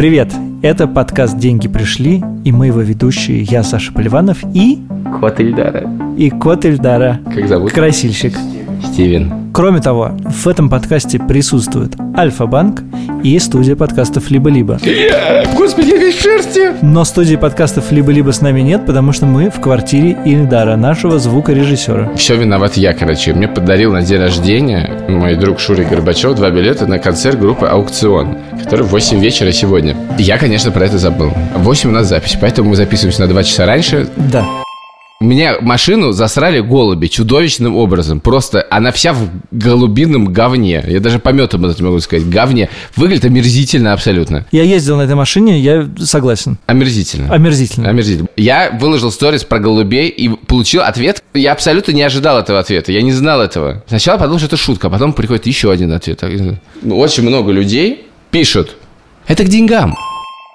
Привет! Это подкаст «Деньги пришли» и мы его ведущие, я Саша Поливанов и... Кот Ильдара. И кот Ильдара. Как зовут? Красильщик. Стивен. Кроме того, в этом подкасте присутствует Альфа-банк и студия подкастов «Либо-либо». Господи, весь в шерсти! Но студии подкастов «Либо-либо» с нами нет, потому что мы в квартире Ильдара, нашего звукорежиссера. Все виноват я, короче. Мне подарил на день рождения мой друг Шурий Горбачев два билета на концерт группы «Аукцион», который в 8 вечера сегодня. Я, конечно, про это забыл. В 8 у нас запись, поэтому мы записываемся на 2 часа раньше. Да. Меня машину засрали голуби чудовищным образом. Просто она вся в голубином говне. Я даже пометом это могу сказать. Говне. Выглядит омерзительно абсолютно. Я ездил на этой машине, я согласен. Омерзительно. Омерзительно. Омерзительно. Я выложил сторис про голубей и получил ответ. Я абсолютно не ожидал этого ответа. Я не знал этого. Сначала подумал, что это шутка, а потом приходит еще один ответ. Ну, Очень много людей пишут. Это к деньгам.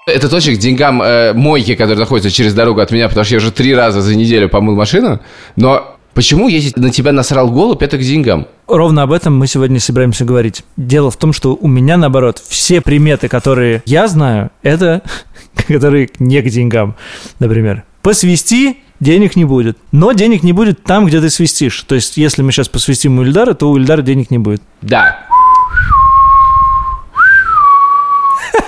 Это точно к деньгам э, мойки, которые находятся через дорогу от меня, потому что я уже три раза за неделю помыл машину. Но почему, если на тебя насрал голубь, это к деньгам? Ровно об этом мы сегодня собираемся говорить. Дело в том, что у меня, наоборот, все приметы, которые я знаю, это которые не к деньгам. Например, посвисти, денег не будет. Но денег не будет там, где ты свистишь. То есть, если мы сейчас посвистим у Ильдара, то у Ильдара денег не будет. Да.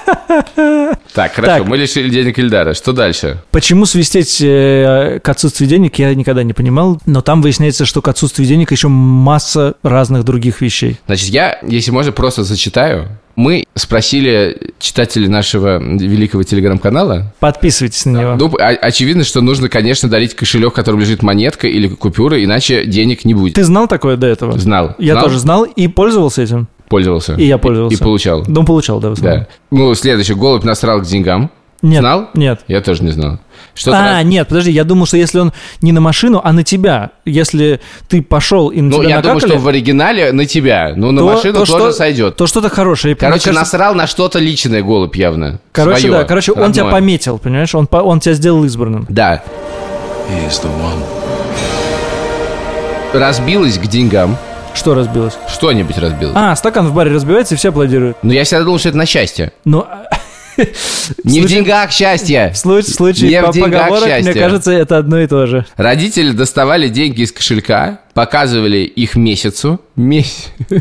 Так, хорошо, мы лишили денег Ильдара. Что дальше? Почему свистеть э, к отсутствию денег, я никогда не понимал. Но там выясняется, что к отсутствию денег еще масса разных других вещей. Значит, я, если можно, просто зачитаю. Мы спросили читателей нашего великого телеграм-канала. Подписывайтесь на него. Ну, о- очевидно, что нужно, конечно, дарить кошелек, в котором лежит монетка или купюра, иначе денег не будет. Ты знал такое до этого? Знал. Я Знал? тоже знал и пользовался этим. Пользовался. И я пользовался. И, получал. Ну, получал, да, в основном. Да. Ну, следующий. Голубь насрал к деньгам. Нет. Знал? Нет. Я тоже не знал. Что-то А, раз- нет, подожди, я думал, что если он не на машину, а на тебя, если ты пошел и на Ну, тебя я думаю, накакали, что в оригинале на тебя. Ну, на то- машину то тоже что- сойдет. то что-то хорошее. Короче, кажется, насрал на что-то личное голубь явно. Короче, Своё, да, короче, он тебя родное. пометил, понимаешь? Он, он тебя сделал избранным. Да. Разбилась к деньгам. Что разбилось? Что-нибудь разбилось. А, стакан в баре разбивается, и все аплодируют. Ну, я всегда думал, что это на счастье. Ну, Не в деньгах счастье. в случае, в случае Не в по деньгах поговорок, мне кажется, это одно и то же. Родители доставали деньги из кошелька, показывали их месяцу. Месяц.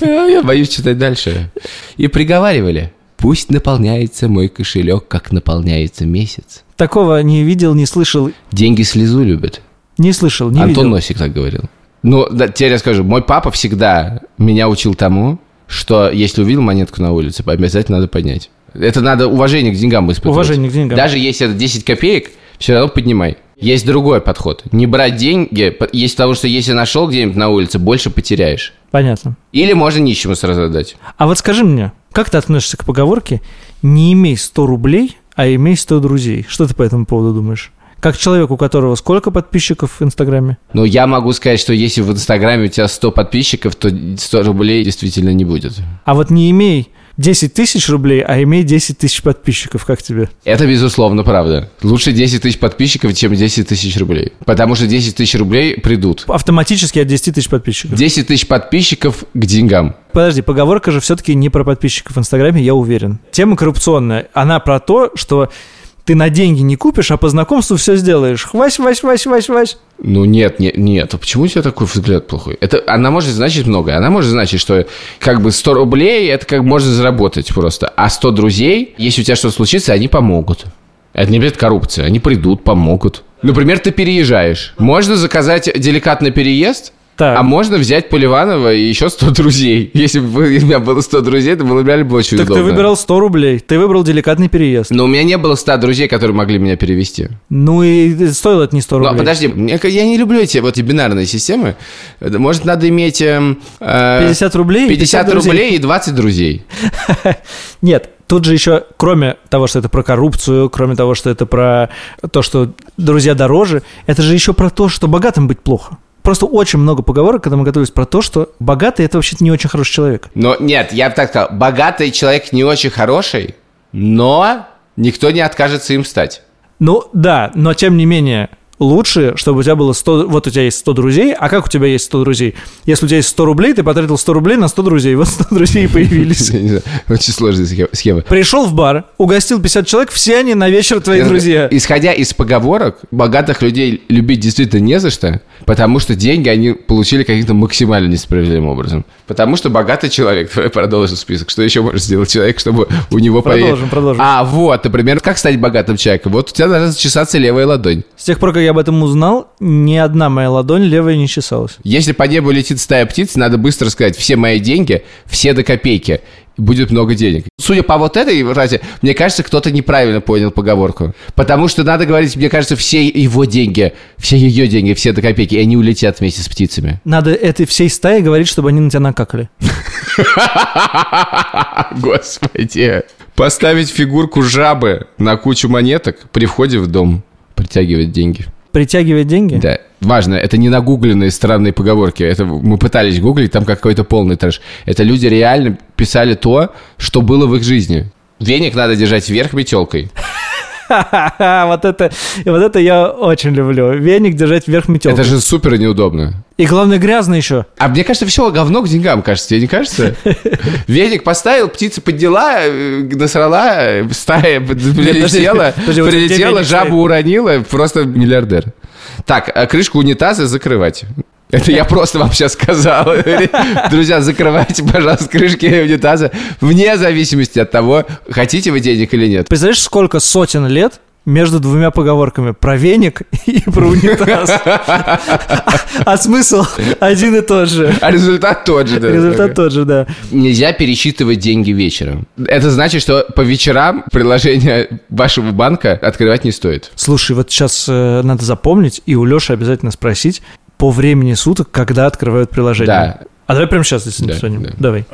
Я боюсь читать дальше. И приговаривали. Пусть наполняется мой кошелек, как наполняется месяц. Такого не видел, не слышал, Деньги слезу любят. не слышал, не Антон видел. Носик так говорил. Ну, да, тебе я скажу, мой папа всегда меня учил тому, что если увидел монетку на улице, обязательно надо поднять. Это надо уважение к деньгам испытывать. Уважение к деньгам. Даже если это 10 копеек, все равно поднимай. Есть другой подход. Не брать деньги, есть потому что если нашел где-нибудь на улице, больше потеряешь. Понятно. Или можно нищему сразу отдать. А вот скажи мне, как ты относишься к поговорке «не имей 100 рублей, а имей 100 друзей»? Что ты по этому поводу думаешь? Как человек, у которого сколько подписчиков в Инстаграме? Но я могу сказать, что если в Инстаграме у тебя 100 подписчиков, то 100 рублей действительно не будет. А вот не имей 10 тысяч рублей, а имей 10 тысяч подписчиков, как тебе? Это, безусловно, правда. Лучше 10 тысяч подписчиков, чем 10 тысяч рублей. Потому что 10 тысяч рублей придут. Автоматически от 10 тысяч подписчиков. 10 тысяч подписчиков к деньгам. Подожди, поговорка же все-таки не про подписчиков в Инстаграме, я уверен. Тема коррупционная. Она про то, что ты на деньги не купишь, а по знакомству все сделаешь. Хвась, вась, вась, вась, вась. Ну нет, нет, нет. А почему у тебя такой взгляд плохой? Это, она может значить многое. Она может значить, что как бы 100 рублей, это как можно заработать просто. А 100 друзей, если у тебя что-то случится, они помогут. Это не будет коррупция. Они придут, помогут. Например, ты переезжаешь. Можно заказать деликатный переезд, Так. а можно взять Поливанова и еще 100 друзей. Если бы у меня было 100 друзей, это было бы реально бы очень Так удобно. ты выбирал 100 рублей, ты выбрал деликатный переезд. Но у меня не было 100 друзей, которые могли меня перевести. Ну и стоило это не 100 Ну, рублей. подожди, мне ка- я не люблю эти вот эти бинарные системы. Может, надо иметь эм, э, 50 рублей и 50 друзей. рублей и 20 друзей. Нет, тут же еще, кроме того, что это про коррупцию, кроме того, что это про то, что друзья дороже, это же еще про то, что богатым быть плохо. Просто очень много поговорок, когда мы готовились про то, что богатый это вообще-то не очень хороший человек. Но нет, я бы так сказал, богатый человек не очень хороший, но никто не откажется им стать. Ну да, но тем не менее, лучше, чтобы у тебя было 100... Вот у тебя есть 100 друзей, а как у тебя есть 100 друзей? Если у тебя есть 100 рублей, ты потратил 100 рублей на 100 друзей, вот 100 друзей и появились. Очень сложная схема- схема. Пришел в бар, угостил 50 человек, все они на вечер твои друзья. Исходя из поговорок, богатых людей любить действительно не за что, потому что деньги они получили каким-то максимально несправедливым образом. Потому что богатый человек, давай продолжим список, что еще может сделать человек, чтобы у него Продолжим, появилось- продолжим. А, вот, например, как стать богатым человеком? Вот у тебя должна зачесаться левая ладонь. С тех пор, как я об этом узнал, ни одна моя ладонь левая не чесалась. Если по небу летит стая птиц, надо быстро сказать, все мои деньги, все до копейки. Будет много денег. Судя по вот этой фразе, мне кажется, кто-то неправильно понял поговорку. Потому что надо говорить, мне кажется, все его деньги, все ее деньги, все до копейки, и они улетят вместе с птицами. Надо этой всей стае говорить, чтобы они на тебя накакали. Господи. Поставить фигурку жабы на кучу монеток при входе в дом. Притягивать деньги. Притягивать деньги? Да. Важно, это не нагугленные странные поговорки. Это мы пытались гуглить, там какой-то полный трэш. Это люди реально писали то, что было в их жизни. Веник надо держать вверх метелкой. Вот это, вот это я очень люблю. Веник держать вверх метелкой. Это же супер неудобно. И главное, грязно еще. А мне кажется, все говно к деньгам, кажется, тебе не кажется? Веник поставил, птица подняла, э, насрала, стая прилетела, прилетела, жабу уронила, просто миллиардер. Так, а крышку унитаза закрывать. Это я просто вам сейчас сказал. Друзья, закрывайте, пожалуйста, крышки унитаза вне зависимости от того, хотите вы денег или нет. Представляешь, сколько сотен лет между двумя поговорками про веник и про унитаз. А смысл один и тот же. А результат тот же. да. Результат тот же, да. Нельзя пересчитывать деньги вечером. Это значит, что по вечерам приложение вашего банка открывать не стоит. Слушай, вот сейчас э, надо запомнить и у Леши обязательно спросить по времени суток, когда открывают приложение. Да. А давай прямо сейчас, если Да, не звоним. да. Давай.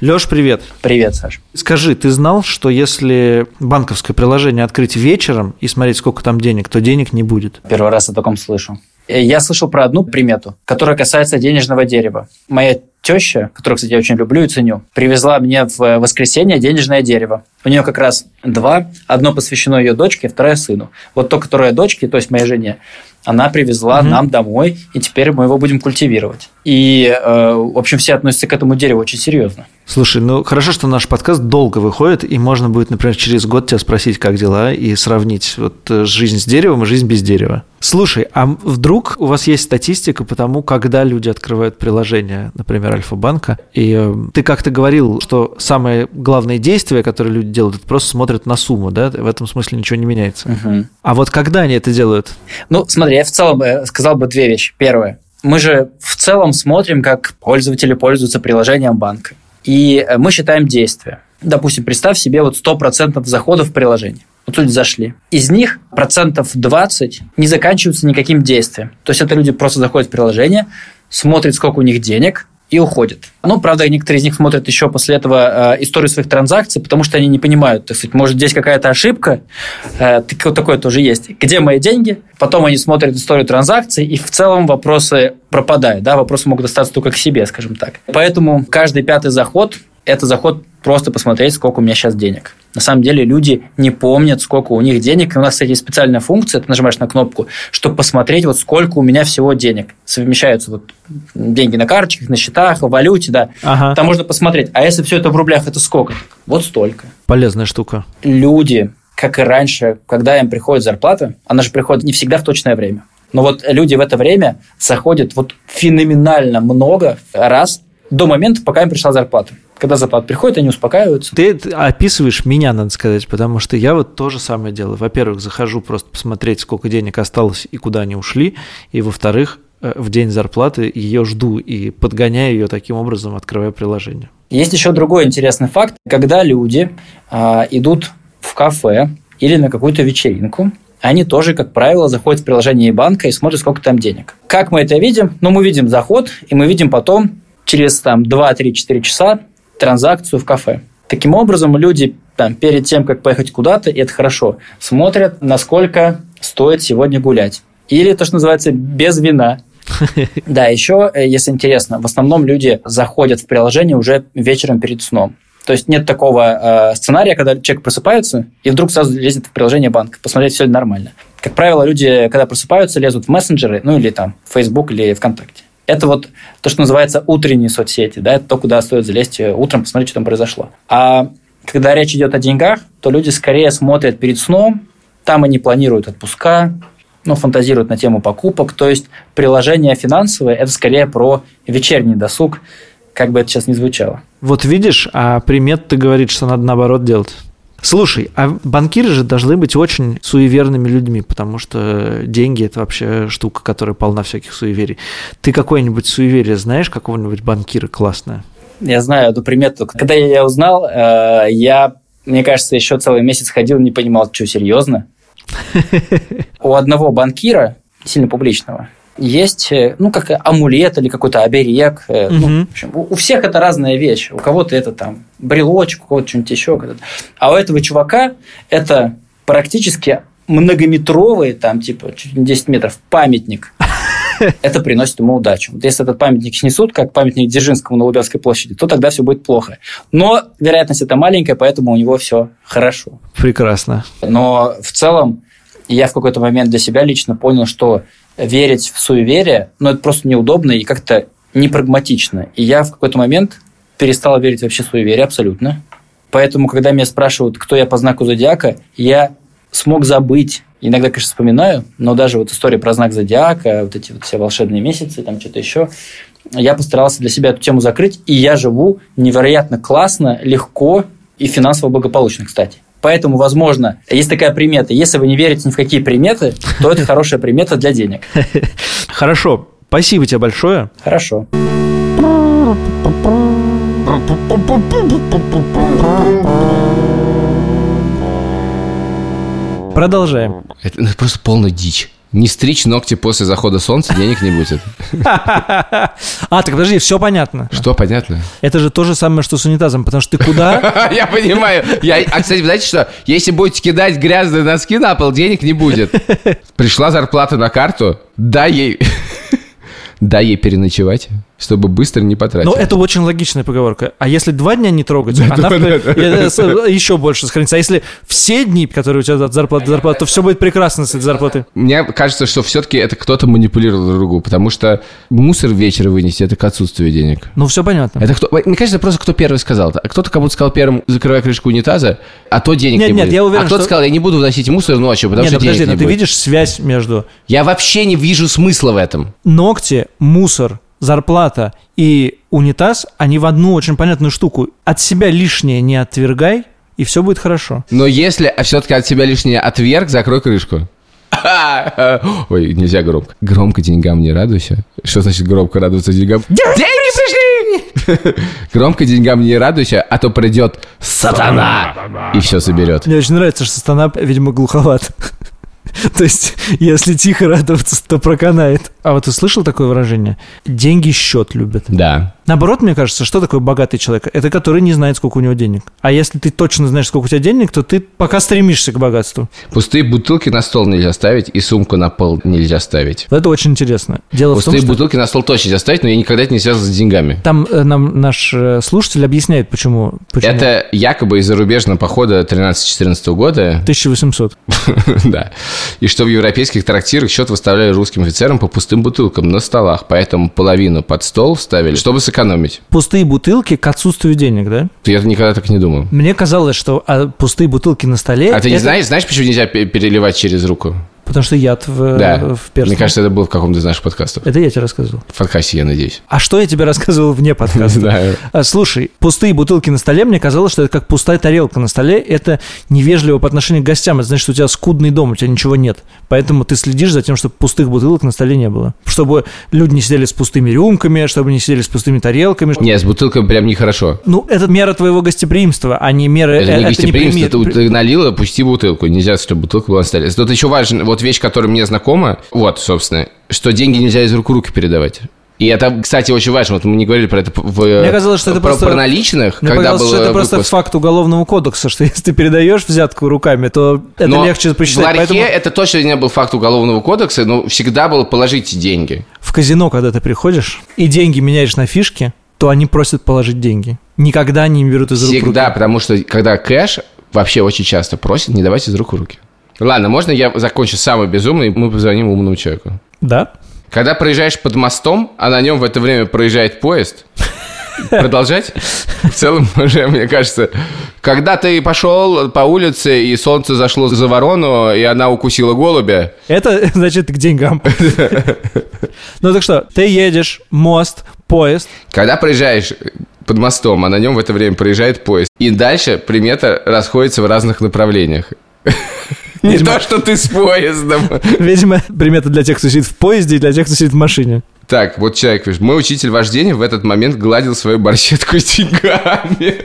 Леш, привет. Привет, Саш. Скажи, ты знал, что если банковское приложение открыть вечером и смотреть, сколько там денег, то денег не будет? Первый раз о таком слышу. Э, Я слышал про одну примету, которая касается денежного дерева. Моя теща, которую, кстати, я очень люблю и ценю, привезла мне в воскресенье денежное дерево. У нее как раз два. Одно посвящено ее дочке, второе сыну. Вот то, которое дочке, то есть моей жене, она привезла Мгм. нам домой, и теперь мы его будем культивировать. И, э, в общем, все относятся к этому дереву очень серьезно. Слушай, ну хорошо, что наш подкаст долго выходит, и можно будет, например, через год тебя спросить, как дела, и сравнить вот э, жизнь с деревом и жизнь без дерева. Слушай, а вдруг у вас есть статистика по тому, когда люди открывают приложение, например, Альфа-банка, и э, ты как-то говорил, что самое главное действие, которое люди делают, это просто смотрят на сумму, да? В этом смысле ничего не меняется. Мгм. А вот когда они это делают? Ну, смотри, я в целом э, сказал бы две вещи. Первое. Мы же в целом смотрим, как пользователи пользуются приложением банка. И э, мы считаем действия. Допустим, представь себе вот 100% заходов в приложение. Вот люди зашли. Из них процентов 20 не заканчиваются никаким действием. То есть это люди просто заходят в приложение, смотрят, сколько у них денег, и уходят. Ну, правда, некоторые из них смотрят еще после этого э, историю своих транзакций, потому что они не понимают, так сказать, может, здесь какая-то ошибка, э, такое тоже есть. Где мои деньги? Потом они смотрят историю транзакций, и в целом вопросы пропадают, да, вопросы могут остаться только к себе, скажем так. Поэтому каждый пятый заход – это заход просто посмотреть, сколько у меня сейчас денег. На самом деле люди не помнят, сколько у них денег. И у нас, кстати, есть специальная функция, ты нажимаешь на кнопку, чтобы посмотреть, вот сколько у меня всего денег. Совмещаются вот деньги на карточках, на счетах, в валюте, да. Ага. Там можно посмотреть. А если все это в рублях, это сколько? Вот столько. Полезная штука. Люди, как и раньше, когда им приходит зарплата, она же приходит не всегда в точное время. Но вот люди в это время заходят вот феноменально много раз до момента, пока им пришла зарплата. Когда зарплата приходит, они успокаиваются. Ты описываешь меня, надо сказать, потому что я вот то же самое делаю. Во-первых, захожу просто посмотреть, сколько денег осталось и куда они ушли. И во-вторых, э, в день зарплаты ее жду и подгоняю ее таким образом, открывая приложение. Есть еще другой интересный факт. Когда люди а, идут в кафе или на какую-то вечеринку, они тоже, как правило, заходят в приложение банка и смотрят, сколько там денег. Как мы это видим? Ну, мы видим заход, и мы видим потом через там, 2-3-4 часа транзакцию в кафе. Таким образом, люди там, перед тем, как поехать куда-то, и это хорошо, смотрят, насколько стоит сегодня гулять. Или то, что называется, без вина. Да, еще, э, если интересно, в основном люди заходят в приложение уже вечером перед сном. То есть нет такого э, сценария, когда человек просыпается и вдруг сразу лезет в приложение банка, посмотреть, все ли нормально. Как правило, люди, когда просыпаются, лезут в мессенджеры, ну или там в Facebook или ВКонтакте. Это вот то, что называется утренние соцсети, да, это то, куда стоит залезть э, утром, посмотреть, что там произошло. А когда речь идет о деньгах, то люди скорее смотрят перед сном, там они планируют отпуска, ну, фантазируют на тему покупок. То есть приложение финансовое – это скорее про вечерний досуг, как бы это сейчас не звучало. Вот видишь, а примет ты говорит, что надо наоборот делать. Слушай, а банкиры же должны быть очень суеверными людьми, потому что деньги – это вообще штука, которая полна всяких суеверий. Ты какое-нибудь суеверие знаешь, какого-нибудь банкира классное? Я знаю эту примету. Когда я ее узнал, э, я, мне кажется, еще целый месяц ходил, не понимал, что серьезно. У одного банкира, сильно публичного, есть, э, ну, как амулет или какой-то оберег. Угу. Ну, в общем, у всех это разная вещь. У кого-то это там брелочек, у кого-то что-нибудь еще. А у этого чувака это практически многометровый, там, типа, чуть не 10 метров, памятник. Это приносит ему удачу. Вот если этот памятник снесут, как памятник Дзержинскому на Лубянской площади, то тогда все будет плохо. Но вероятность это маленькая, поэтому у него все хорошо. Прекрасно. Но в целом я в какой-то момент для себя лично понял, что верить в суеверие, ну, это просто неудобно и как-то непрагматично. И я в какой-то момент перестал верить вообще в суеверие абсолютно. Поэтому, когда меня спрашивают, кто я по знаку зодиака, я смог забыть. Иногда, конечно, вспоминаю, но даже вот история про знак зодиака, вот эти вот все волшебные месяцы, там что-то еще, я постарался для себя эту тему закрыть, и я живу невероятно классно, легко и финансово благополучно, кстати. Поэтому, возможно, есть такая примета. Если вы не верите ни в какие приметы, то это хорошая примета для денег. Хорошо. Спасибо тебе большое. Хорошо. Продолжаем. Это просто полная дичь. Не стричь ногти после захода солнца, денег не будет. А, так подожди, все понятно. Что понятно? Это же то же самое, что с унитазом, потому что ты куда? Я понимаю. Я, а, кстати, знаете что? Если будете кидать грязные носки на пол, денег не будет. Пришла зарплата на карту, дай ей... Дай ей переночевать, чтобы быстро не потратить. Ну, это очень логичная поговорка. А если два дня не трогать, она еще больше сохранится. А если все дни, которые у тебя от зарплаты до зарплаты, то все будет прекрасно с этой зарплаты. Мне кажется, что все-таки это кто-то манипулировал другу, потому что мусор вечера вынести – это к отсутствию денег. Ну, все понятно. Это кто? Мне кажется, просто кто первый сказал. А кто-то как будто сказал первым, закрывай крышку унитаза, а то денег нет, не нет, будет. Я уверен, а кто-то что... сказал, я не буду вносить мусор ночью, потому нет, что ну, подожди, денег но не ты будет. видишь связь между... Я вообще не вижу смысла в этом. Ногти, мусор, зарплата и унитаз, они в одну очень понятную штуку. От себя лишнее не отвергай, и все будет хорошо. Но если все-таки от себя лишнее отверг, закрой крышку. Ой, нельзя громко. Громко деньгам не радуйся. Что значит громко радоваться деньгам? Деньги пришли! Громко деньгам не радуйся, а то придет сатана и все соберет. Мне очень нравится, что сатана, видимо, глуховат. То есть, если тихо радоваться, то проканает. А вот ты слышал такое выражение? Деньги счет любят. Да. Наоборот, мне кажется, что такое богатый человек? Это который не знает, сколько у него денег. А если ты точно знаешь, сколько у тебя денег, то ты пока стремишься к богатству. Пустые бутылки на стол нельзя ставить, и сумку на пол нельзя ставить. Это очень интересно. Дело Пустые в том, что бутылки на стол точно нельзя ставить, но я никогда это не связано с деньгами. там э, нам наш э, слушатель объясняет, почему. почему. Это якобы из зарубежного похода 13-14 года. 1800. Да. И что в европейских трактирах счет выставляли русским офицерам по пустым бутылкам на столах, поэтому половину под стол ставили, чтобы сэкономить. Пустые бутылки к отсутствию денег, да? Я никогда так не думал. Мне казалось, что а, пустые бутылки на столе... А ты не это- знаешь, знаешь, почему нельзя пе- переливать через руку? Потому что яд в, Да. в перстне. Мне кажется, это было в каком-то из наших подкастов. Это я тебе рассказывал. В подкасте, я надеюсь. А что я тебе рассказывал вне подкаста? А, Слушай, пустые бутылки на столе, мне казалось, что это как пустая тарелка на столе. Это невежливо по отношению к гостям. Это значит, что у тебя скудный дом, у тебя ничего нет. Поэтому ты следишь за тем, чтобы пустых бутылок на столе не было. Чтобы люди не сидели с пустыми рюмками, чтобы не сидели с пустыми тарелками. Не, с бутылкой прям нехорошо. Ну, это мера твоего гостеприимства, а не мера... Это не э, гостеприимство, ты, ты налила, пусти бутылку. Нельзя, чтобы бутылка была на столе. Тут еще важно, вот вещь, которая мне знакома, вот, собственно, что деньги нельзя из рук в руки передавать. И это, кстати, очень важно. Вот мы не говорили про это в, Мне казалось, что это про, просто- про наличных, Мне когда показалось, был что это просто выпуск. факт уголовного кодекса, что если ты передаешь взятку руками, то это Но легче в посчитать. ларьке Поэтому это точно не был факт уголовного кодекса, но всегда было положите деньги. в казино, когда ты приходишь и деньги меняешь на фишки, то они просят положить деньги. Никогда не берут из рук в Всегда, руки. потому что когда кэш вообще очень часто просят не давать из рук в руки. Ладно, можно я закончу самый безумный, мы позвоним умному человеку. Да? Когда проезжаешь под мостом, а на нем в это время проезжает поезд, продолжать? В целом, уже, мне кажется, когда ты пошел по улице, и солнце зашло за ворону, и она укусила голубя, Это, значит, к деньгам. Ну так что, ты едешь, мост, поезд. когда проезжаешь под мостом, а на нем в это время проезжает поезд, и дальше примета расходится в разных направлениях. Не то, что ты с поездом. Видимо, примета для тех, кто сидит в поезде, и для тех, кто сидит в машине. Так, вот человек пишет. Мой учитель вождения в этот момент гладил свою борщетку деньгами.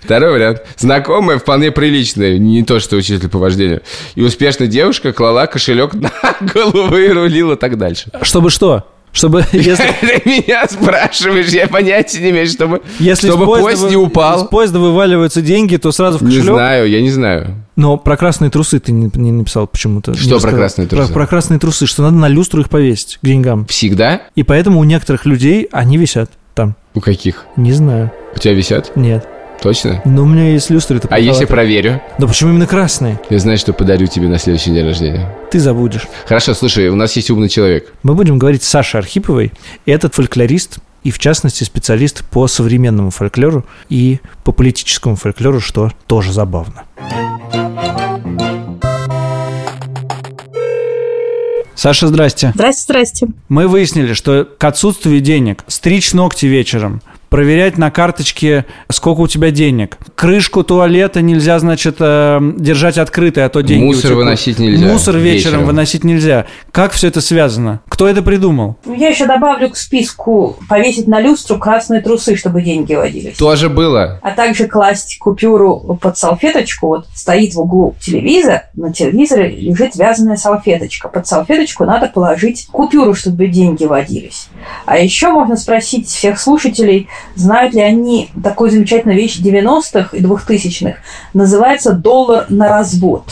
Второй вариант. Знакомая, вполне приличная, не то, что учитель по вождению. И успешная девушка клала кошелек на голову и рулила так дальше. Чтобы что? Чтобы, если, Ты меня спрашиваешь, я понятия не имею, чтобы, если чтобы поезда поезд вы- не упал. Из поезда вываливаются деньги, то сразу в Не кошелек. знаю, я не знаю. Но про красные трусы ты не, не написал почему-то. Что Не про рассказал. красные трусы? Про, про красные трусы, что надо на люстру их повесить к деньгам. Всегда? И поэтому у некоторых людей они висят там. У каких? Не знаю. У тебя висят? Нет. Точно? Но у меня есть люстры. А если проверю? Да почему именно красные? Я знаю, что подарю тебе на следующий день рождения. Ты забудешь. Хорошо, слушай, у нас есть умный человек. Мы будем говорить с Сашей Архиповой. Этот фольклорист и, в частности, специалист по современному фольклору и по политическому фольклору, что тоже забавно. Саша, здрасте. Здрасте, здрасте. Мы выяснили, что к отсутствию денег стричь ногти вечером, проверять на карточке, сколько у тебя денег. Крышку туалета нельзя, значит, э, держать открытой, а то деньги Мусор утекут. выносить нельзя Мусор вечером, вечером. выносить нельзя. Как все это связано? Кто это придумал? Ну, Я еще добавлю к списку повесить на люстру красные трусы, чтобы деньги водились. Тоже было. А также класть купюру под салфеточку. Вот стоит в углу телевизор, на телевизоре лежит вязаная салфеточка. Под салфеточку надо положить купюру, чтобы деньги водились. А еще можно спросить всех слушателей, знают ли они такую замечательную вещь 90-х и 2000-х. Называется доллар на развод.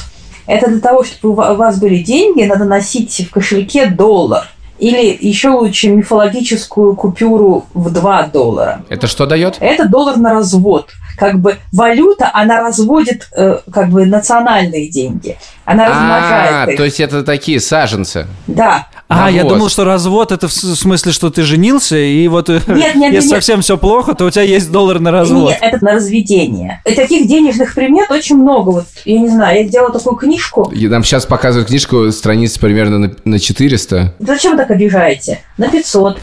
Это для того, чтобы у ва- у вас были деньги, надо носить в кошельке доллар. Или еще лучше мифологическую купюру в 2 доллара. Это что дает? Это доллар на развод. Как бы валюта, она разводит э, как бы национальные деньги. Она размножает А, их. то есть это такие саженцы. Да. А, я Навоз. думал, что развод это в смысле, что ты женился, и вот э, Нет, нет, если нет. совсем все плохо, то у тебя есть доллар на развод. Нет, это на разведение. И таких денежных примет очень много. Вот, я не знаю, я сделала такую книжку. И Нам сейчас показывают книжку, страниц примерно на, на 400. Зачем вы так обижаете? На 500.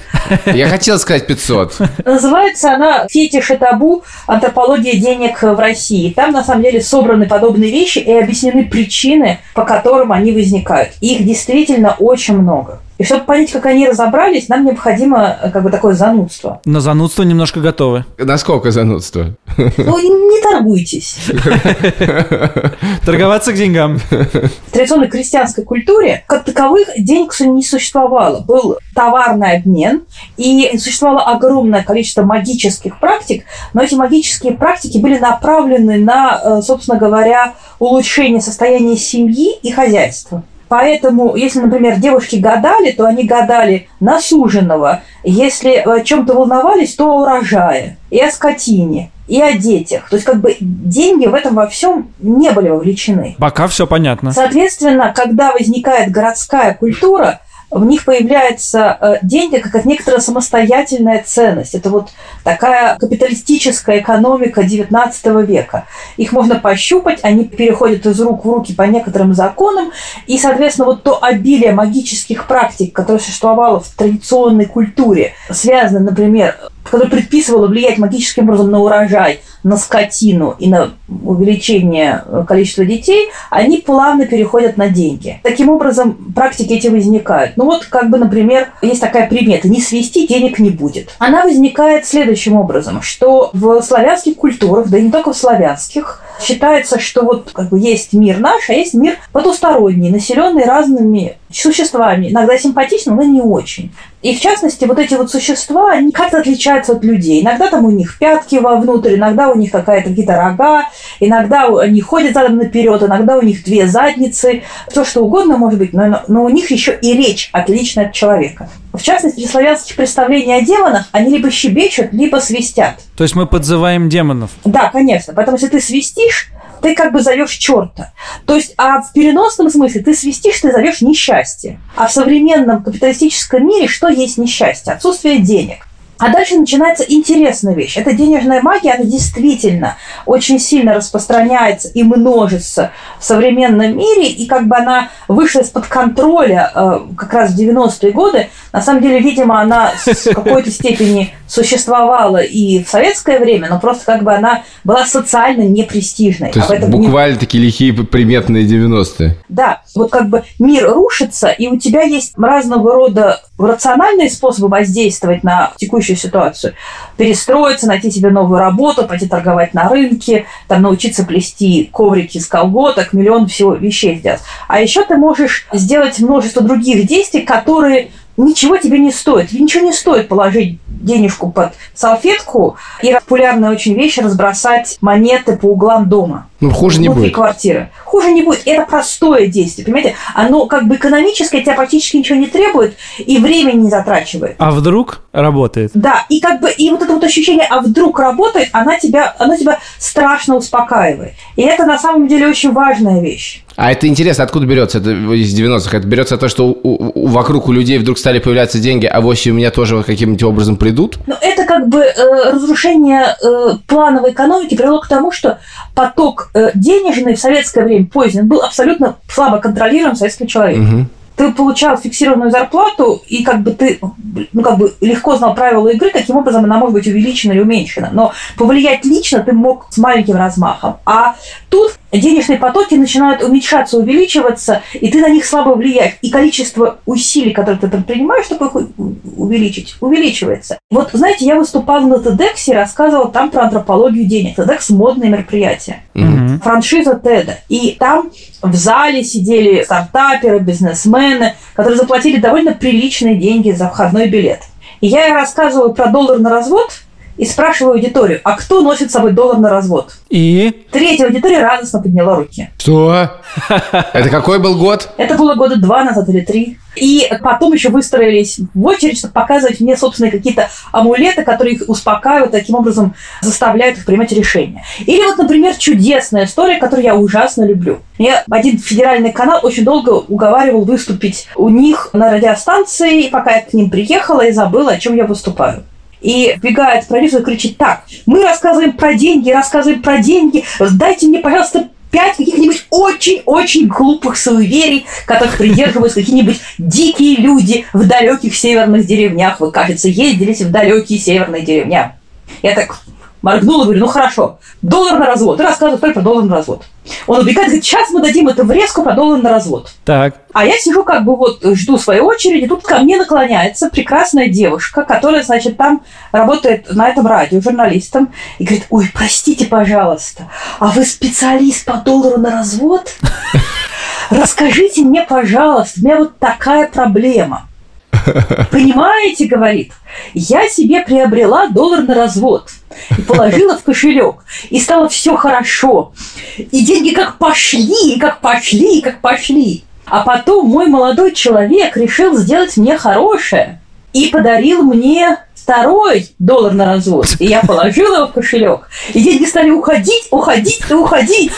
Я хотел сказать 500. Называется она «Фетиш и табу. Антропология денег в России». Там, на самом деле, собраны подобные вещи и объяснены причины, по которым они возникают. Их действительно очень много. И чтобы понять, как они разобрались, нам необходимо э, как бы такое занудство. На занудство немножко готовы. Насколько занудство? Ну, не торгуйтесь. Торговаться к деньгам. В традиционной крестьянской культуре как таковых денег не существовало. Был товарный обмен, и существовало огромное количество магических практик, но эти магические практики были направлены на, э, собственно говоря, улучшение состояния семьи и хозяйства. Поэтому, если, например, девушки гадали, то они гадали на суженого. Если о чем-то волновались, то о урожае, и о скотине, и о детях. То есть, как бы деньги в этом во всем не были вовлечены. Пока все понятно. Соответственно, когда возникает городская культура, в них появляется э, деньги как некоторая самостоятельная ценность. Это вот такая капиталистическая экономика XIX века. Их можно пощупать, они переходят из рук в руки по некоторым законам, и, соответственно, вот то обилие магических практик, которое существовало в традиционной культуре, связано, например, которое предписывало влиять магическим образом на урожай, на скотину и на увеличение э, количества детей, они плавно переходят на деньги. Таким образом, практики эти возникают. Ну вот, как бы, например, есть такая примета – не свести денег не будет. Она возникает следующим образом, что в славянских культурах, да и не только в славянских, считается, что вот как бы есть мир наш, а есть мир потусторонний, населенный разными существами, иногда симпатичными, но не очень. И в частности, вот эти вот существа, они как-то отличаются от людей. Иногда там у них пятки вовнутрь, иногда у них какая-то какие-то рога, иногда они ходят задом наперед, иногда у них две задницы, все что угодно может быть, но, но у них еще и речь отличная от человека. в частности, при славянских представлениях о демонах, они либо щебечут, либо свистят. То есть мы подзываем демонов. Да, конечно. Поэтому если ты свистишь, ты как бы зовешь черта. То есть, а в переносном смысле ты свистишь, ты зовешь несчастье. А в современном капиталистическом мире что есть несчастье? Отсутствие денег. А дальше начинается интересная вещь. Эта денежная магия, она действительно очень сильно распространяется и множится в современном мире, и как бы она вышла из-под контроля э, как раз в 90-е годы. На самом деле, видимо, она с какой-то степени существовала и в советское время, но просто как бы она была социально непрестижной. То есть этом не- буквально такие лихие приметные 90-е. да, вот как бы мир рушится, и у тебя есть разного рода рациональные способы воздействовать на текущую ситуацию. Перестроиться, найти себе новую работу, пойти торговать на рынке, там научиться плести коврики из колготок, миллион всего вещей сделать. А еще ты можешь сделать множество других действий, которые ничего тебе не стоит. Ничего не стоит положить денежку под салфетку и популярная очень вещь разбросать монеты по углам дома Ну, хуже не будет. квартиры. Хуже не будет. Это простое действие, понимаете? Оно как бы экономически от тебя практически ничего не требует и времени не затрачивает. А вдруг работает? Да, и как бы и вот это вот ощущение, а вдруг работает, она тебя, оно тебя страшно успокаивает. И это на самом деле очень важная вещь. А это интересно, откуда берется это из 90-х? Это берется то, что у- у- вокруг у людей вдруг стали появляться деньги, а и у меня тоже каким-нибудь образом придут? Но это как бы э, разрушение э, плановой экономики привело к тому, что поток э, денежный в советское время поздний был абсолютно слабо контролируем советским человеком. Мгм. ты получал фиксированную зарплату, и как бы ты ну, как бы легко знал правила игры, каким образом она может быть увеличена или уменьшена. Но повлиять лично ты мог с маленьким размахом. А тут денежные потоки начинают уменьшаться, увеличиваться, и ты на них слабо влияешь. И количество усилий, которые ты предпринимаешь, чтобы их увеличить, увеличивается. Вот, знаете, я выступала на TEDx и рассказывала там про антропологию денег. TEDx – модное мероприятие Мгм. франшиза Теда. И там в зале сидели стартаперы, бизнесмены, которые заплатили довольно приличные деньги за входной билет. И я рассказываю про доллар на развод и спрашиваю аудиторию, а кто носит с собой доллар на развод? И Третья аудитория радостно подняла руки. Что? Это какой был год? Это было года два назад или три. И потом еще выстроились в очередь, чтобы показывать мне, собственно, какие-то амулеты, которые их успокаивают, таким образом заставляют их принимать решения. Или вот, например, чудесная история, которую я ужасно люблю. Мне один федеральный канал очень долго уговаривал выступить у них на радиостанции, и пока я к ним приехала и забыла, о чем я выступаю. И вбегает продюсер и кричит так, мы рассказываем про деньги, рассказываем про деньги, дайте мне, пожалуйста, пять каких-нибудь очень-очень глупых суеверий, которых придерживаются какие-нибудь дикие люди в далеких северных деревнях. Вы, кажется, ездились в далекие северные деревня. Я так моргнула, говорю, ну хорошо, доллар на развод. И рассказываю только про доллар на развод. Он убегает, говорит, сейчас мы дадим это врезку про доллар на развод. так. А я сижу как бы вот, жду своей очереди, тут ко мне наклоняется прекрасная девушка, которая, значит, там работает на этом радио журналистом, и говорит, ой, простите, пожалуйста, а вы специалист по доллару на развод? Расскажите мне, пожалуйста, у меня вот такая проблема. Понимаете, говорит, я себе приобрела доллар на развод и положила в кошелек, и стало все хорошо. И деньги как пошли, и как пошли, и как пошли. А потом мой молодой человек решил сделать мне хорошее и подарил мне второй доллар на развод. И я положила его в кошелек. И деньги стали уходить, уходить и уходить.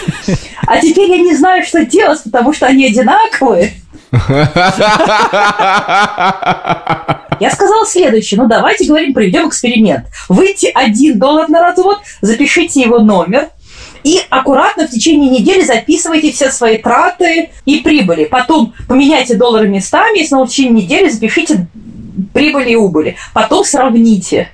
А теперь я не знаю, что делать, потому что они одинаковые. Я сказала следующее. Ну, давайте, говорим, проведем эксперимент. Выйти один доллар на развод, запишите его номер, и аккуратно в течение недели записывайте все свои траты и прибыли. Потом поменяйте доллары местами, и снова в течение недели запишите прибыли и убыли. Потом сравните.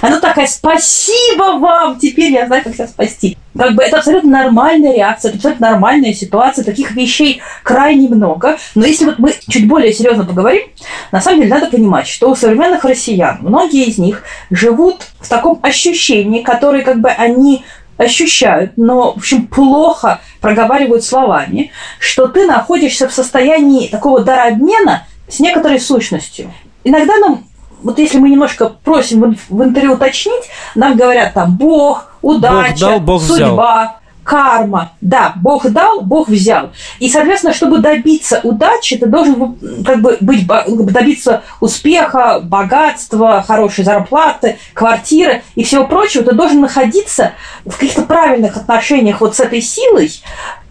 Она такая, спасибо вам, теперь я знаю, как себя спасти. Как бы это абсолютно нормальная реакция, это абсолютно нормальная ситуация, таких вещей крайне много. Но если вот мы чуть более серьезно поговорим, на самом деле надо понимать, что у современных россиян, многие из них живут в таком ощущении, которое как бы они ощущают, но, в общем, плохо проговаривают словами, что ты находишься в состоянии такого дарообмена с некоторой сущностью. Иногда нам вот если мы немножко просим в ин- в интервью уточнить, нам говорят там Бог, удача, дал, Бог взял. судьба, карма. Да, Бог дал, Бог взял. И, соответственно, чтобы добиться удачи, ты должен как бы быть, добиться успеха, богатства, хорошей зарплаты, квартиры и всего прочего. Ты должен находиться в каких-то правильных отношениях вот с этой силой,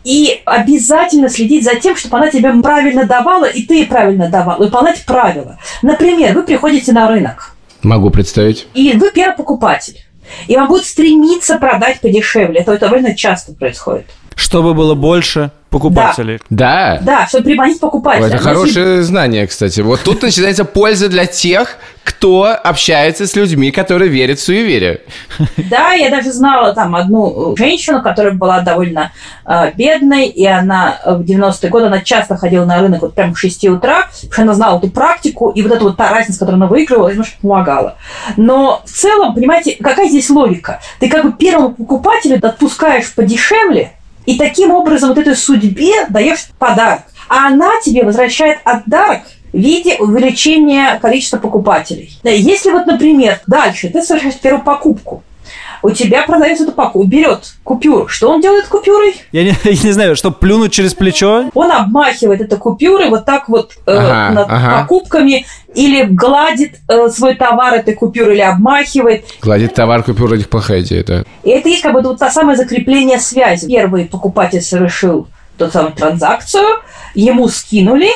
и обязательно следить за тем, чтобы она тебе правильно давала, и ты правильно давал, выполнять правила. Например, вы приходите на рынок. Могу представить. И вы первый покупатель. И вам будет стремиться продать подешевле. Это довольно часто происходит. Чтобы было больше покупателей. Да. Да, чтобы приманить покупателей. Это хорошее знание, кстати. Вот тут начинается польза для тех, кто общается с людьми, которые верят в суеверие. Да, я даже знала там одну женщину, которая была довольно э, бедной, и она в 90-е годы, она часто ходила на рынок вот прям к 6 утра, потому что она знала эту практику, и вот эту вот та разница, которую она выигрывала, немножко помогала. Но в целом, понимаете, какая здесь логика? Ты как бы первому покупателю отпускаешь подешевле, и таким образом вот этой судьбе даешь подарок. А она тебе возвращает отдарок в виде увеличения количества покупателей. Если вот, например, дальше ты совершаешь первую покупку, у тебя продавец эту паку берет купюру. Что он делает купюрой? Я не, я не знаю, что плюнуть через плечо? Он обмахивает это купюрой вот так вот э, ага, над ага. покупками или гладит э, свой товар этой купюрой или обмахивает. Гладит товар купюрой – это плохая идея, да. И это есть как бы вот та самое закрепление связи. Первый покупатель совершил ту самую транзакцию, ему скинули,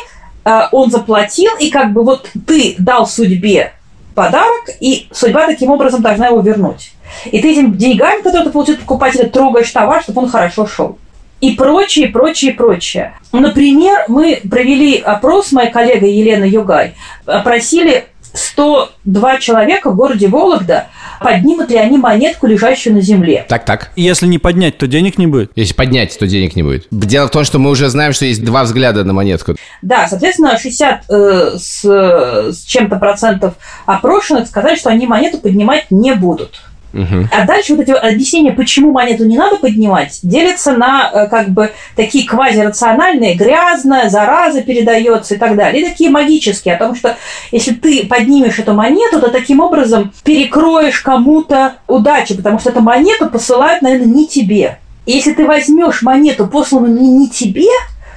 э, он заплатил, и как бы вот ты дал судьбе подарок, и судьба таким образом должна его вернуть. И ты этим деньгами, которые ты получил от покупателя, трогаешь товар, чтобы он хорошо шел. И прочее, прочее, прочее. Например, мы провели опрос, моя коллега Елена Югай, опросили 102 человека в городе Вологда, поднимут ли они монетку, лежащую на земле. Так, так. Если не поднять, то денег не будет. Если поднять, то денег не будет. Дело в том, что мы уже знаем, что есть два взгляда на монетку. Да, соответственно, 60 э, с, с чем-то процентов опрошенных сказали, что они монету поднимать не будут. Угу. А дальше вот эти объяснения, почему монету не надо поднимать, делятся на э, как бы такие квазирациональные, грязная, зараза передается и так далее. И такие магические, о том, что если ты поднимешь эту монету, то таким образом перекроешь кому-то удачу, потому что эту монету посылают, наверное, не тебе. И если ты возьмешь монету, посланную не тебе,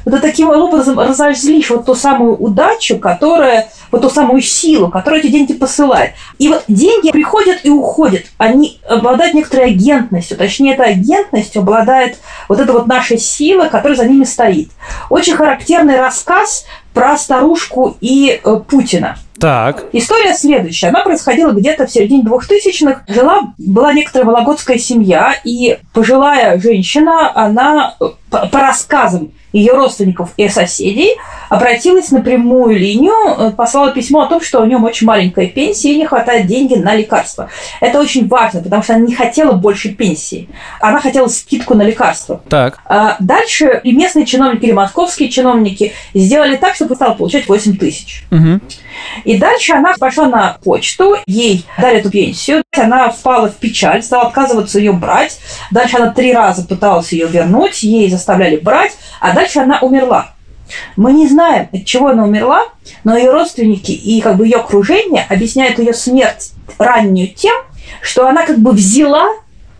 то ты таким образом разозлишь вот ту самую удачу, которая вот ту самую силу, которую эти деньги посылают. И вот деньги приходят и уходят. Они обладают некоторой агентностью. Точнее, эта агентностью обладает вот эта вот наша сила, которая за ними стоит. Очень характерный рассказ про старушку и э, Путина. Так. История следующая. Она происходила где-то в середине двухтысячных. Жила, была некоторая вологодская семья, и пожилая женщина, она э, по, рассказам ее родственников и соседей, обратилась на прямую линию, э, послала письмо о том, что у нее очень маленькая пенсия и не хватает денег на лекарства. Это очень важно, потому что она не хотела больше пенсии. Она хотела скидку на лекарства. Так. А дальше и местные чиновники, или московские чиновники сделали так, чтобы стала получать 8 тысяч. Угу. И дальше она пошла на почту, ей дали эту пенсию, она впала в печаль, стала отказываться ее брать. Дальше она три раза пыталась ее вернуть, ей заставляли брать, а дальше она умерла. Мы не знаем, от чего она умерла, но ее родственники и как бы ее окружение объясняют ее смерть раннюю тем, что она как бы взяла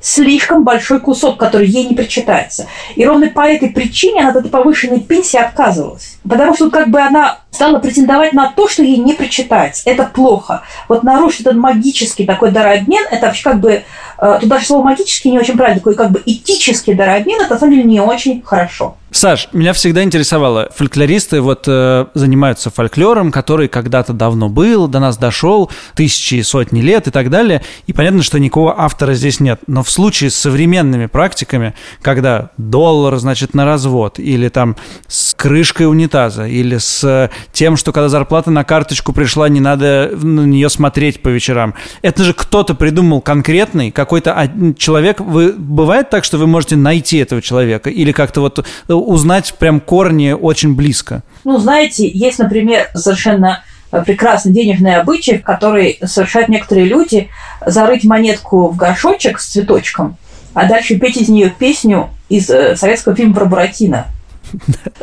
слишком большой кусок, который ей не причитается. И ровно по этой причине она от этой повышенной пенсии отказывалась. Потому что как бы она стала претендовать на то, что ей не причитается. Это плохо. Вот нарушить этот магический такой дарообмен, это вообще как бы, э, тут даже слово магический не очень правильно, такой как бы этический дарообмен, это на самом деле не очень хорошо. Саш, меня всегда интересовало, фольклористы вот э, занимаются фольклором, который когда-то давно был, до нас дошел, тысячи сотни лет и так далее, и понятно, что никакого автора здесь нет. Но в случае с современными практиками, когда доллар, значит, на развод, или там с крышкой унитаза, или с тем, что когда зарплата на карточку пришла, не надо на нее смотреть по вечерам. Это же кто-то придумал конкретный, какой-то человек. Вы, бывает так, что вы можете найти этого человека или как-то вот узнать прям корни очень близко? Ну, знаете, есть, например, совершенно прекрасный денежный обычай, который совершают некоторые люди, зарыть монетку в горшочек с цветочком, а дальше петь из нее песню из э, советского фильма про Буратино.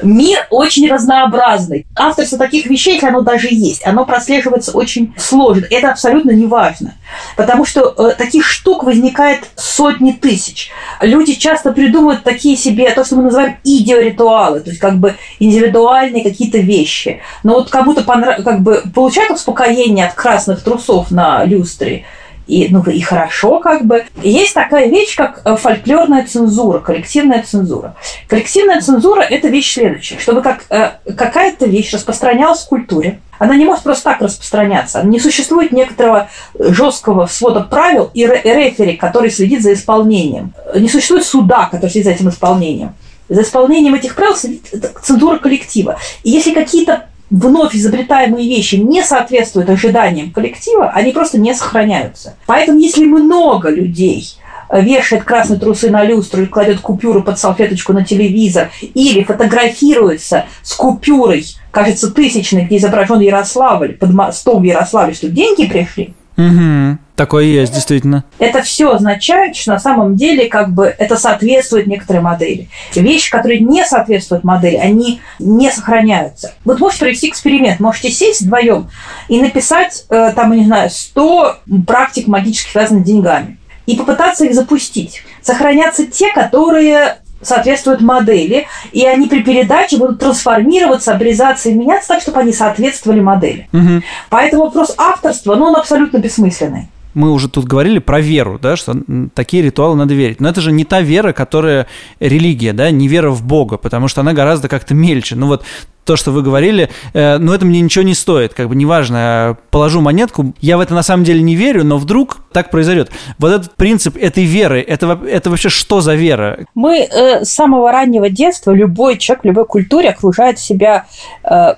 Мир очень разнообразный. Авторство таких вещей, если оно даже есть, оно прослеживается очень сложно. Это абсолютно не важно. Потому что э, таких штук возникает сотни тысяч. Люди часто придумывают такие себе, то, что мы называем идиоритуалы, то есть как бы индивидуальные какие-то вещи. Но вот кому-то понрав... как бы получают успокоение от красных трусов на люстре, и, ну, и хорошо как бы. есть такая вещь, как э, фольклорная цензура, коллективная цензура. Коллективная цензура – это вещь следующая. Чтобы как, э, какая-то вещь распространялась в культуре, она не может просто так распространяться. Не существует некоторого жесткого свода правил и рефери, который следит за исполнением. Не существует суда, который следит за этим исполнением. За исполнением этих правил следит цензура коллектива. И если какие-то вновь изобретаемые вещи не соответствуют ожиданиям коллектива, они просто не сохраняются. Поэтому если много людей вешает красные трусы на люстру и кладет купюру под салфеточку на телевизор, или фотографируется с купюрой, кажется, тысячной, где изображен Ярославль, под мостом в Ярославле, что деньги пришли, Угу. Такое есть, действительно. Это все означает, что на самом деле как бы это соответствует некоторой модели. Вещи, которые не соответствуют модели, они не сохраняются. Вот можете провести эксперимент, можете сесть вдвоем и написать, э, там, не знаю, 100 практик магических связанных с деньгами и попытаться их запустить. Сохранятся те, которые соответствуют модели, и они при передаче будут трансформироваться, обрезаться и меняться так, чтобы они соответствовали модели. Угу. Поэтому вопрос авторства, ну, он абсолютно бессмысленный мы уже тут говорили про веру, да, что такие ритуалы надо верить. Но это же не та вера, которая религия, да, не вера в Бога, потому что она гораздо как-то мельче. Ну вот то, что вы говорили, э, ну это мне ничего не стоит, как бы неважно, положу монетку, я в это на самом деле не верю, но вдруг так произойдет. Вот этот принцип этой веры, это, это вообще что за вера? Мы э, с самого раннего детства, любой человек в любой культуре окружает себя э,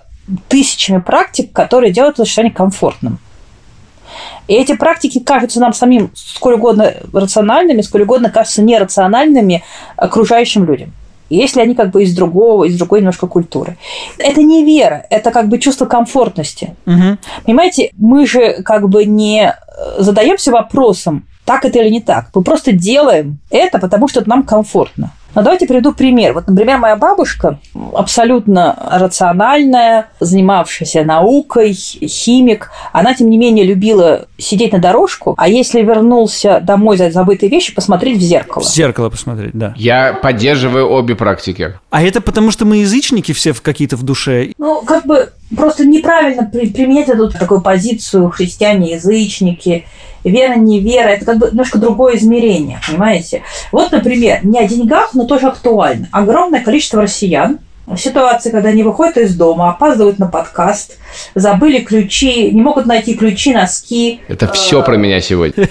тысячами практик, которые делают сочетание комфортным. И эти практики кажутся нам самим сколь угодно рациональными, сколь угодно кажутся нерациональными окружающим людям если они как бы из другого, из другой немножко культуры. Это не вера, это как бы чувство комфортности. Угу. Понимаете, мы же как бы не э, задаемся вопросом, так это или не так. Мы просто делаем это, потому что это нам комфортно. Но давайте приведу пример. Вот, например, моя бабушка абсолютно рациональная, занимавшаяся наукой, химик. Она, тем не менее, любила сидеть на дорожку, а если вернулся домой за забытые вещи, посмотреть в зеркало. В зеркало посмотреть, да. Я поддерживаю обе практики. А это потому, что мы язычники все какие-то в душе? Ну, как бы просто неправильно применять эту такую позицию христиане-язычники вера, не вера, это как бы немножко другое измерение, понимаете? Вот, например, не о деньгах, но тоже актуально. Огромное количество россиян в ситуации, когда они выходят из дома, опаздывают на подкаст, забыли ключи, не могут найти ключи, носки. Это все про меня сегодня.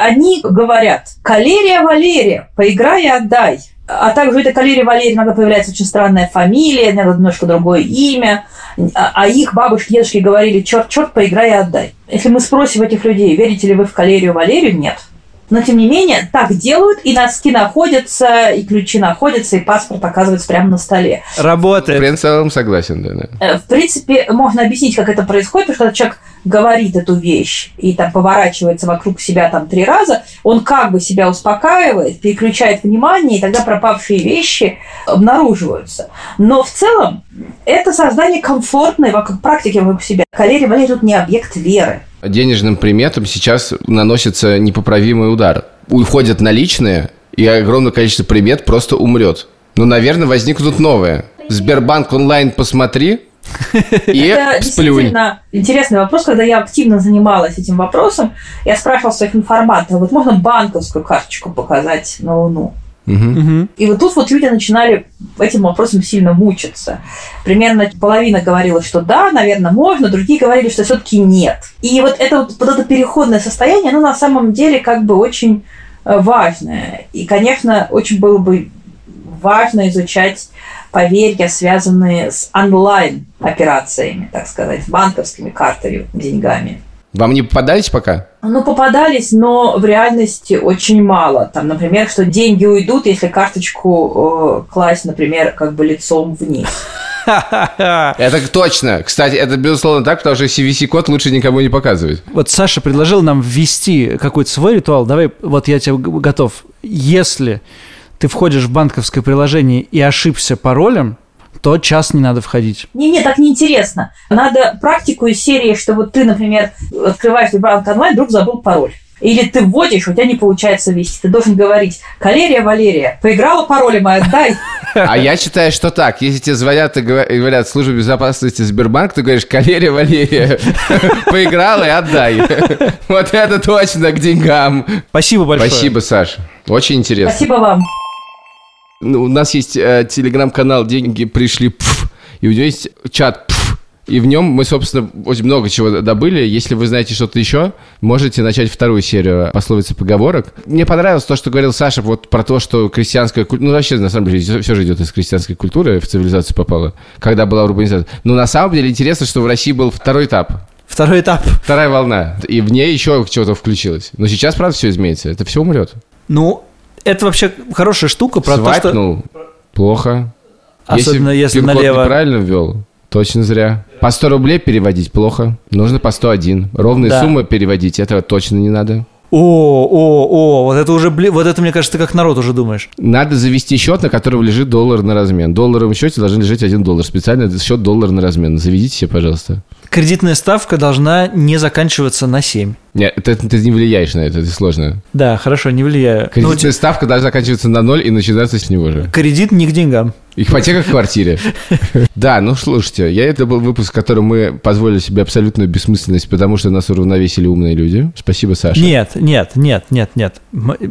Они говорят, Калерия Валерия, поиграй и отдай. А также у этой Калерии Валерии иногда появляется очень странная фамилия, иногда немножко другое имя. А, а их бабушки, дедушки говорили, черт, черт, поиграй и отдай. Если мы спросим этих людей, верите ли вы в Калерию Валерию, нет. Но, тем не менее, так делают, и носки находятся, и ключи находятся, и паспорт оказывается прямо на столе. Работает. В целом согласен, да, да. Э, в принципе, можно объяснить, как это происходит, потому что человек говорит эту вещь и там поворачивается вокруг себя там три раза, он как бы себя успокаивает, переключает внимание, и тогда пропавшие вещи обнаруживаются. Но в целом это создание комфортной вокруг практики вокруг себя. Калерия Валерий тут не объект веры. Денежным приметам сейчас наносится непоправимый удар. Уходят наличные, и огромное количество примет просто умрет. Ну, наверное, возникнут новые. Сбербанк онлайн посмотри, и Это действительно интересный вопрос. Когда я активно занималась этим вопросом, я спрашивала своих информаторов, вот можно банковскую карточку показать на Луну? Угу. И вот тут вот люди начинали этим вопросом сильно мучиться. Примерно половина говорила, что да, наверное, можно, другие говорили, что все-таки нет. И вот это вот, вот это переходное состояние, оно на самом деле как бы очень э, важное. И, конечно, очень было бы важно изучать поверья, связанные с онлайн-операциями, так сказать, с банковскими картами, деньгами. Вам не попадались пока? Ну, попадались, но в реальности очень мало. Там, например, что деньги уйдут, если карточку э, класть, например, как бы лицом вниз. Это точно. Кстати, это безусловно так, потому что CVC-код лучше никому не показывать. Вот Саша предложил нам ввести какой-то свой ритуал. Давай, вот я тебе готов. Если ты входишь в банковское приложение и ошибся паролем, то час не надо входить. Не-не, так неинтересно. Надо практику из серии, что вот ты, например, открываешь Сбербанк онлайн, вдруг забыл пароль. Или ты вводишь, у тебя не получается ввести. Ты должен говорить, Калерия Валерия, поиграла пароли мои, отдай. А я считаю, что так. Если тебе звонят и говорят, служба безопасности Сбербанк, ты говоришь, Калерия Валерия, поиграла и отдай. Вот это точно к деньгам. Спасибо большое. Спасибо, Саша. Очень интересно. Спасибо вам. Ну, у нас есть э, телеграм-канал «Деньги пришли», пф, и у него есть чат пф, и в нем мы, собственно, очень много чего добыли. Если вы знаете что-то еще, можете начать вторую серию пословиц и поговорок. Мне понравилось то, что говорил Саша вот про то, что крестьянская культура... Ну, вообще, на самом деле, все же идет из крестьянской культуры, в цивилизацию попало, когда была урбанизация. Но на самом деле интересно, что в России был второй этап. Второй этап. Вторая волна. И в ней еще чего-то включилось. Но сейчас, правда, все изменится. Это все умрет. Ну, это вообще хорошая штука про то, что... Свайпнул. Плохо. Особенно если пин-код налево- неправильно ввел, точно зря. По 100 рублей переводить плохо. Нужно по 101. Ровные Да. суммы переводить, этого точно не надо. О, о, о, вот это уже, бли- вот это, мне кажется, ты как народ уже думаешь. Надо завести счет, на котором лежит доллар на размен. В долларовом счете должен лежать 1 доллар. Специально счет доллар на размен. Заведите себе, пожалуйста. Кредитная ставка должна не заканчиваться на 7. Нет, это, ты не влияешь на это, это сложно. Да, хорошо, не влияю. Ну, Кредитная ставка должна заканчиваться на ноль и начинаться с него же. кредит не к деньгам. Ипотека в квартире. Да, ну слушайте, я это был выпуск, в котором мы позволили себе абсолютную бессмысленность, потому что нас уравновесили умные люди. Спасибо, Саша. Нет, нет, нет, нет, нет.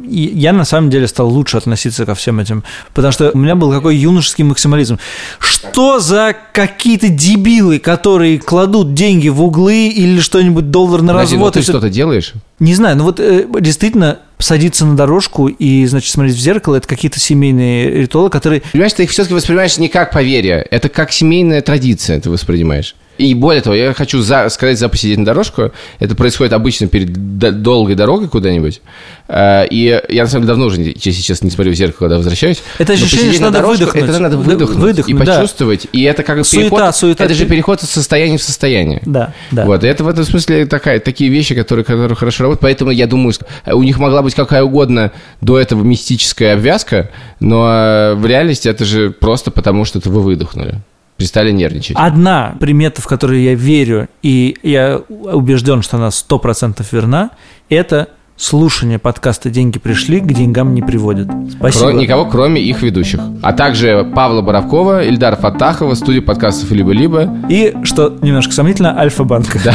Я на самом деле стал лучше относиться ко всем этим, потому что у меня был какой юношеский максимализм. Что за какие-то дебилы, которые кладут деньги в углы или что-нибудь доллар на Подожди, ну развод? ты что-то делаешь? Не знаю, ну вот э, действительно садиться на дорожку и, значит, смотреть в зеркало, это какие-то семейные ритуалы, которые... Понимаешь, ты их все-таки воспринимаешь не как поверье, это как семейная традиция ты воспринимаешь. И более того, я хочу за, сказать за посидеть на дорожку. Это происходит обычно перед д- долгой дорогой куда-нибудь. Э, И я, на самом деле, давно уже, если честно, не смотрю в зеркало, когда возвращаюсь. Это ощущение, что на надо дорожку, выдохнуть. Это надо Вы- выдохнуть, выдохнуть, и да. почувствовать. И это как Суета, переход... суета. Это же переход из состояния в состояние. Да, да. Вот, и это в этом смысле такая, такие вещи, которые, которые хорошо работают. Поэтому я думаю, у них могла быть какая угодно до этого мистическая обвязка, но э, в реальности это же просто потому, что это вы выдохнули. Перестали нервничать. Одна примета, в которую я верю, и я убежден, что она 100% верна, это слушание подкаста «Деньги пришли, к деньгам не приводят». Спасибо. Кро- никого, кроме их ведущих. А также Павла Боровкова, Ильдара Фатахова, студия подкастов «Либо-либо». И, что немножко сомнительно, Альфа-банк. Да,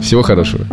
всего хорошего.